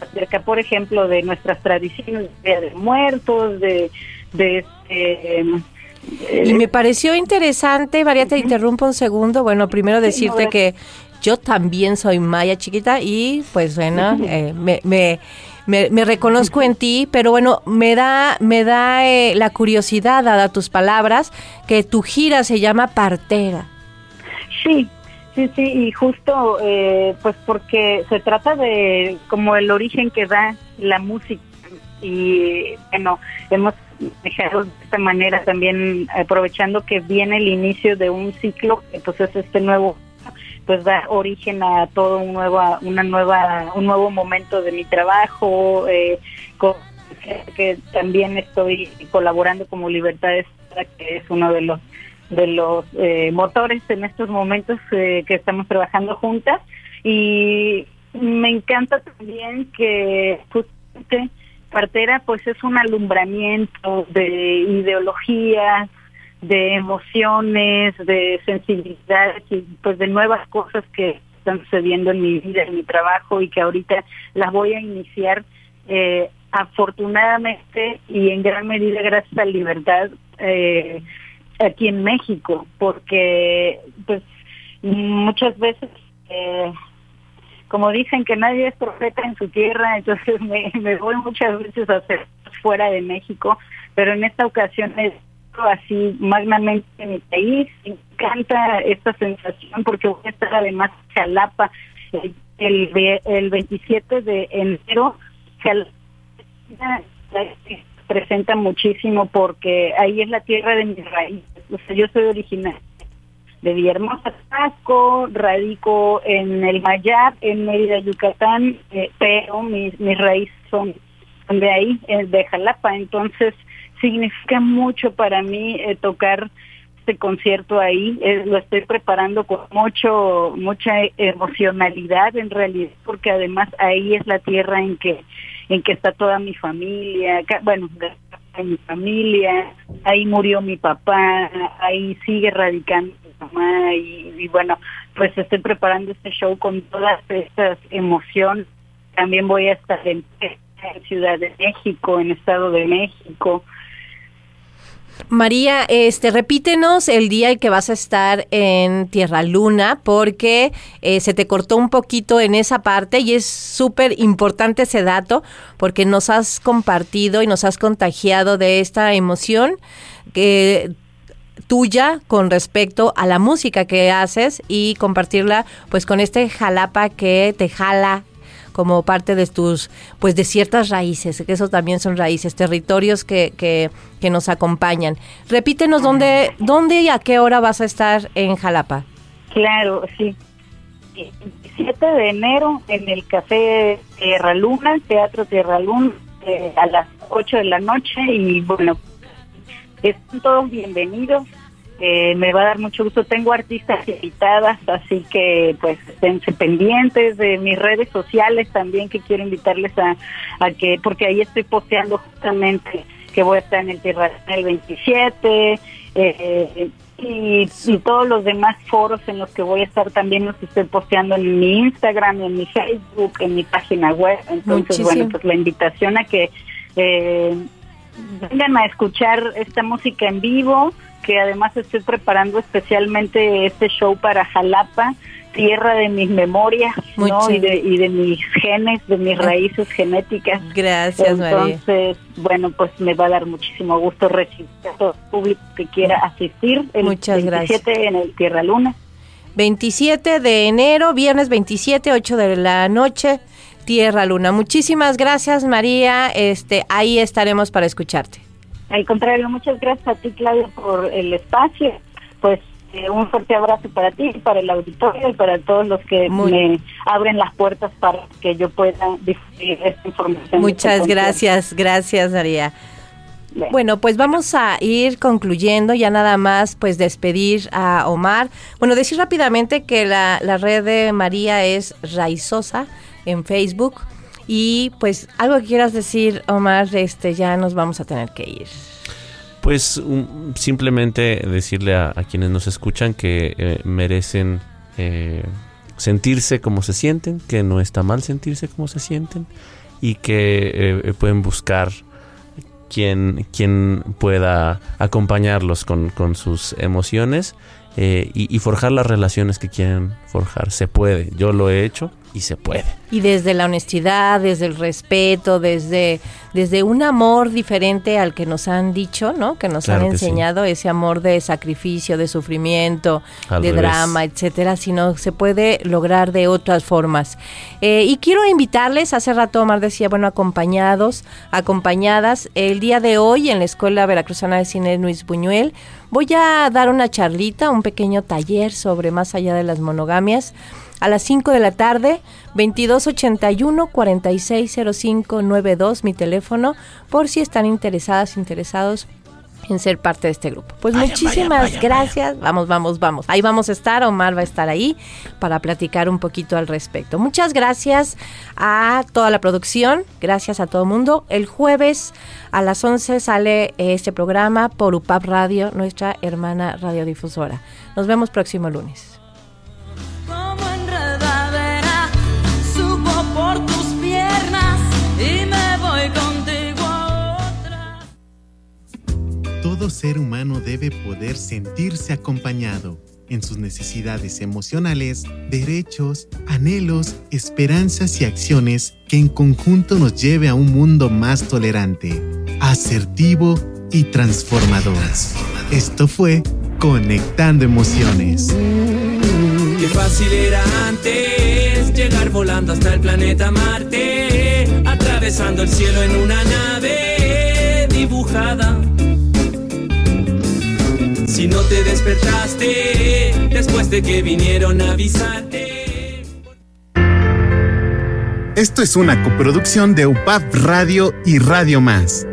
acerca, por ejemplo, de nuestras tradiciones de, muertos, de, de este, y me pareció interesante, María, te interrumpo un segundo. Bueno, primero decirte que yo también soy maya chiquita y pues bueno, eh, me, me, me, reconozco en ti, pero bueno, me da, me da eh, la curiosidad, dada tus palabras, que tu gira se llama Partera. Sí, sí, sí, y justo eh, pues porque se trata de como el origen que da la música y bueno, hemos dejado de esta manera también aprovechando que viene el inicio de un ciclo, que pues es este nuevo pues da origen a todo un nueva, una nueva, un nuevo momento de mi trabajo, eh, que también estoy colaborando como Libertades, que es uno de los de los eh, motores en estos momentos eh, que estamos trabajando juntas. Y me encanta también que justamente Partera pues es un alumbramiento de ideologías, de emociones, de sensibilidad y pues de nuevas cosas que están sucediendo en mi vida, en mi trabajo y que ahorita las voy a iniciar eh, afortunadamente y en gran medida gracias a Libertad eh, aquí en México, porque pues muchas veces eh, como dicen que nadie es profeta en su tierra, entonces me, me voy muchas veces a hacer fuera de México, pero en esta ocasión es así magnamente en mi país. Me encanta esta sensación porque voy a estar además en Jalapa el, el, 27 de enero. Jalapa presenta muchísimo porque ahí es la tierra de mis raíces. O sea, yo soy original de Villahermosa, Tabasco, radico en el Mayab, en Mérida, Yucatán, eh, pero mis, mis raíces son de ahí, de Jalapa. Entonces, significa mucho para mí eh, tocar este concierto ahí. Eh, lo estoy preparando con mucho mucha emocionalidad en realidad, porque además ahí es la tierra en que en que está toda mi familia. bueno, mi familia, ahí murió mi papá, ahí sigue radicando mi mamá y, y bueno, pues estoy preparando este show con todas estas emociones. También voy a estar en Ciudad de México, en Estado de México, María, este, repítenos el día en que vas a estar en Tierra Luna, porque eh, se te cortó un poquito en esa parte y es súper importante ese dato, porque nos has compartido y nos has contagiado de esta emoción que tuya con respecto a la música que haces y compartirla pues con este jalapa que te jala como parte de tus, pues de ciertas raíces, que esos también son raíces, territorios que, que, nos acompañan. Repítenos dónde, dónde y a qué hora vas a estar en Jalapa. Claro, sí. El 7 de enero en el Café Tierra Luna, Teatro Tierra Luna, eh, a las 8 de la noche y bueno, están todos bienvenidos. Eh, me va a dar mucho gusto. Tengo artistas invitadas, así que pues esténse pendientes de mis redes sociales también que quiero invitarles a, a que, porque ahí estoy posteando justamente que voy a estar en el Tierra el 27 eh, y, y, todos los demás foros en los que voy a estar también los estoy posteando en mi Instagram, en mi Facebook, en mi página web. Entonces, bueno, pues la invitación a que eh, vengan a escuchar esta música en vivo, que además estoy preparando especialmente este show para Jalapa tierra de mis memorias ¿no? y, de, y de mis genes, de mis raíces genéticas. Gracias, Entonces, bueno, pues me va a dar muchísimo gusto recibir a todo el público que quiera asistir el Muchas 27 en el Tierra Luna. 27 de enero, viernes 27, 8 de la noche, Tierra Luna. Muchísimas gracias, María. Este, ahí estaremos para escucharte. Al contrario, muchas gracias a ti, Claudia, por el espacio. Pues eh, un fuerte abrazo para ti, para el auditorio y para todos los que me abren las puertas para que yo pueda difundir esta información. Muchas gracias, gracias María. Bueno, pues vamos a ir concluyendo, ya nada más pues despedir a Omar. Bueno, decir rápidamente que la, la red de María es Raizosa en Facebook. Y pues algo que quieras decir, Omar, este ya nos vamos a tener que ir. Pues simplemente decirle a, quienes nos escuchan que eh, merecen eh, sentirse como se sienten, que no está mal sentirse como se sienten y que eh, pueden buscar quien, quien pueda acompañarlos con, con sus emociones y, y forjar las relaciones que quieren forjar. Se puede, yo lo he hecho y se puede. Y desde la honestidad, desde el respeto, desde, desde un amor diferente al que nos han dicho, ¿no? Que nos han enseñado, ese amor de sacrificio, de sufrimiento, de drama, etcétera, sino se puede lograr de otras formas. Eh, y quiero invitarles, hace rato Omar decía, bueno, acompañados, acompañadas, el día de hoy en la Escuela Veracruzana de Cine Luis Buñuel, voy a dar una charlita, un pequeño taller sobre más allá de las monogamias a las 5 de la tarde, 2281 460592, mi teléfono, por si están interesadas, interesados en ser parte de este grupo. Pues muchísimas gracias. Vamos, vamos, vamos. Ahí vamos a estar. Omar va a estar ahí para platicar un poquito al respecto. Muchas gracias a toda la producción. Gracias a todo el mundo. El jueves a las 11 sale este programa por UPAP Radio, nuestra hermana radiodifusora. Nos vemos próximo lunes. Todo ser humano debe poder sentirse acompañado en sus necesidades emocionales, derechos, anhelos, esperanzas y acciones que en conjunto nos lleve a un mundo más tolerante, asertivo y transformador. Esto fue Conectando Emociones. Qué fácil era antes llegar volando hasta el planeta Marte, atravesando el cielo en una nave dibujada si no te despertaste después de que vinieron a avisarte. Esto es una coproducción de UPAP Radio y Radio Más.